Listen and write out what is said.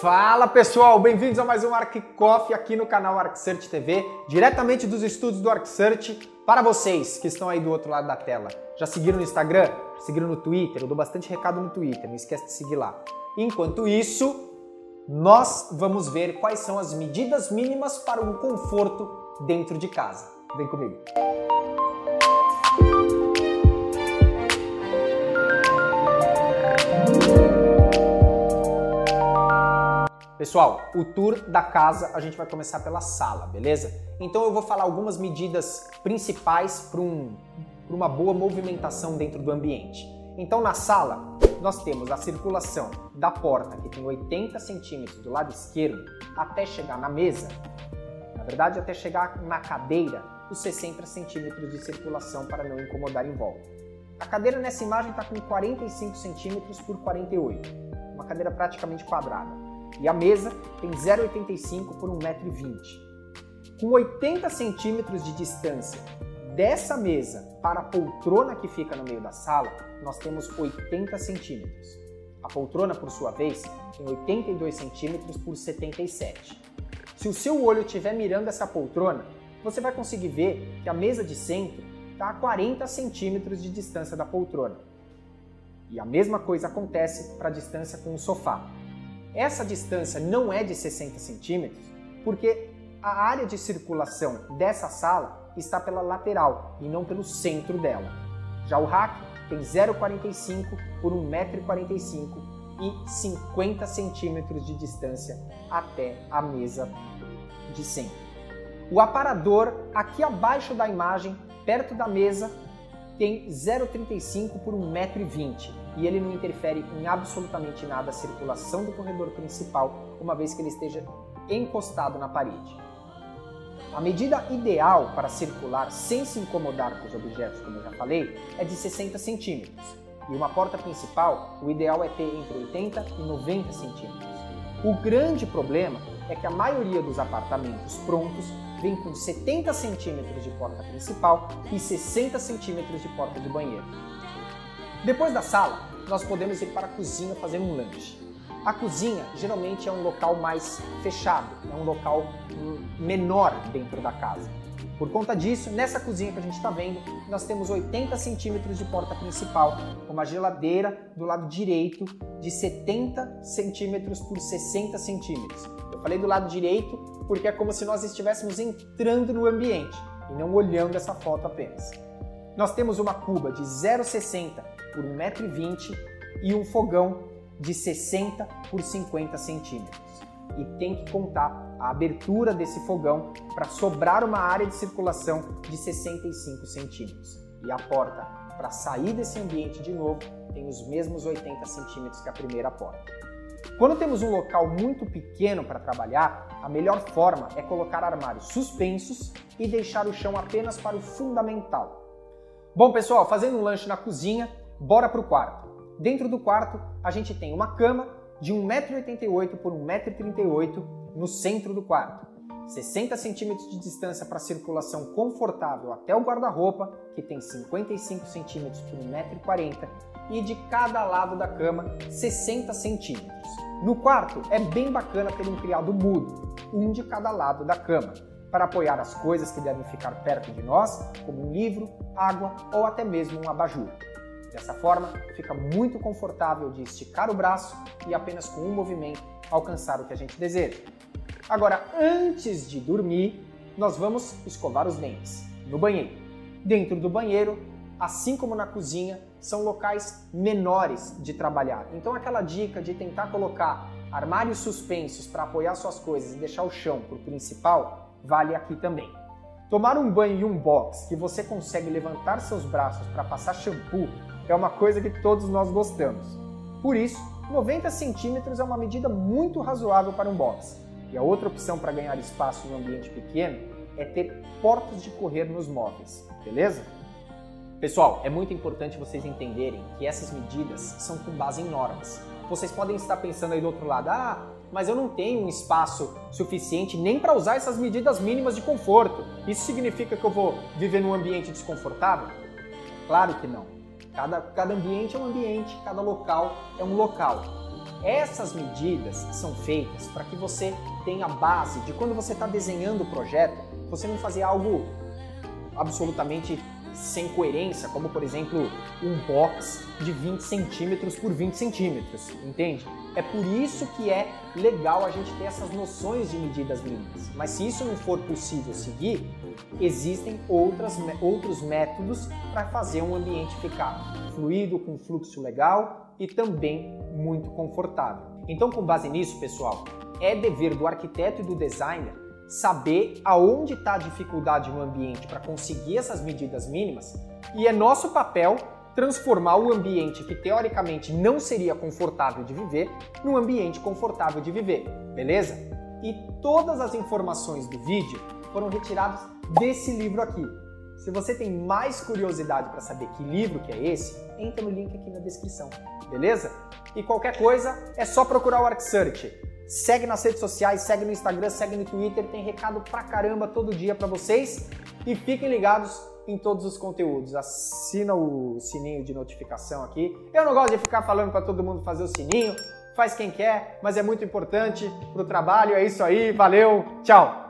Fala pessoal, bem-vindos a mais um ArcCoff aqui no canal ArcSearch TV, diretamente dos estúdios do ArcSearch para vocês que estão aí do outro lado da tela. Já seguiram no Instagram? Seguiram no Twitter? Eu dou bastante recado no Twitter, não esquece de seguir lá. Enquanto isso, nós vamos ver quais são as medidas mínimas para um conforto dentro de casa. Vem comigo. Pessoal, o tour da casa a gente vai começar pela sala, beleza? Então eu vou falar algumas medidas principais para um, uma boa movimentação dentro do ambiente. Então na sala nós temos a circulação da porta que tem 80 centímetros do lado esquerdo até chegar na mesa, na verdade até chegar na cadeira, os 60 centímetros de circulação para não incomodar em volta. A cadeira nessa imagem está com 45 centímetros por 48, uma cadeira praticamente quadrada. E a mesa tem 0,85 por 1,20m. Com 80 centímetros de distância dessa mesa para a poltrona que fica no meio da sala, nós temos 80 centímetros. A poltrona, por sua vez, tem 82 centímetros por 77. Se o seu olho estiver mirando essa poltrona, você vai conseguir ver que a mesa de centro está a 40 centímetros de distância da poltrona. E a mesma coisa acontece para a distância com o sofá. Essa distância não é de 60 centímetros porque a área de circulação dessa sala está pela lateral e não pelo centro dela. Já o rack tem 0,45 por 1,45m e 50 centímetros de distância até a mesa de centro. O aparador, aqui abaixo da imagem, perto da mesa, tem 0,35 por 1,20m e ele não interfere em absolutamente nada a circulação do corredor principal, uma vez que ele esteja encostado na parede. A medida ideal para circular sem se incomodar com os objetos, como eu já falei, é de 60 centímetros. E uma porta principal, o ideal é ter entre 80 e 90 centímetros. O grande problema é que a maioria dos apartamentos prontos vem com 70 centímetros de porta principal e 60 centímetros de porta de banheiro. Depois da sala, nós podemos ir para a cozinha fazer um lanche. A cozinha geralmente é um local mais fechado, é um local menor dentro da casa. Por conta disso, nessa cozinha que a gente está vendo, nós temos 80 centímetros de porta principal, uma geladeira do lado direito de 70 centímetros por 60 centímetros. Eu falei do lado direito porque é como se nós estivéssemos entrando no ambiente e não olhando essa foto apenas. Nós temos uma cuba de 0,60 por 1,20m e um fogão de 60 por 50 centímetros. E tem que contar a abertura desse fogão para sobrar uma área de circulação de 65 centímetros. E a porta para sair desse ambiente de novo tem os mesmos 80 centímetros que a primeira porta. Quando temos um local muito pequeno para trabalhar, a melhor forma é colocar armários suspensos e deixar o chão apenas para o fundamental. Bom, pessoal, fazendo um lanche na cozinha, bora para o quarto. Dentro do quarto, a gente tem uma cama de 1,88m por 1,38m no centro do quarto. 60 centímetros de distância para circulação confortável até o guarda-roupa, que tem 55 centímetros por 1,40m, e de cada lado da cama 60 centímetros. No quarto é bem bacana ter um criado mudo, um de cada lado da cama, para apoiar as coisas que devem ficar perto de nós, como um livro, água ou até mesmo um abajur. Dessa forma, fica muito confortável de esticar o braço e apenas com um movimento alcançar o que a gente deseja. Agora, antes de dormir, nós vamos escovar os dentes no banheiro. Dentro do banheiro, assim como na cozinha, são locais menores de trabalhar. Então, aquela dica de tentar colocar armários suspensos para apoiar suas coisas e deixar o chão para o principal vale aqui também. Tomar um banho em um box que você consegue levantar seus braços para passar shampoo é uma coisa que todos nós gostamos. Por isso, 90 centímetros é uma medida muito razoável para um box. E a outra opção para ganhar espaço em um ambiente pequeno é ter portas de correr nos móveis, beleza? Pessoal, é muito importante vocês entenderem que essas medidas são com base em normas. Vocês podem estar pensando aí do outro lado, ah, mas eu não tenho um espaço suficiente nem para usar essas medidas mínimas de conforto. Isso significa que eu vou viver num ambiente desconfortável? Claro que não. Cada, cada ambiente é um ambiente, cada local é um local. Essas medidas são feitas para que você tenha base de quando você está desenhando o projeto, você não fazer algo absolutamente sem coerência, como por exemplo um box de 20 centímetros por 20 centímetros, entende? É por isso que é legal a gente ter essas noções de medidas mínimas. Mas se isso não for possível seguir, existem outras, outros métodos para fazer um ambiente ficar fluido, com fluxo legal e também muito confortável. Então, com base nisso, pessoal, é dever do arquiteto e do designer saber aonde está a dificuldade no ambiente para conseguir essas medidas mínimas e é nosso papel transformar o ambiente que teoricamente não seria confortável de viver num ambiente confortável de viver, beleza? E todas as informações do vídeo foram retiradas desse livro aqui. Se você tem mais curiosidade para saber que livro que é esse, entra no link aqui na descrição, beleza? E qualquer coisa é só procurar o ArcSearch. Segue nas redes sociais, segue no Instagram, segue no Twitter, tem recado pra caramba todo dia para vocês. E fiquem ligados em todos os conteúdos. Assina o sininho de notificação aqui. Eu não gosto de ficar falando para todo mundo fazer o sininho, faz quem quer, mas é muito importante pro trabalho. É isso aí, valeu, tchau!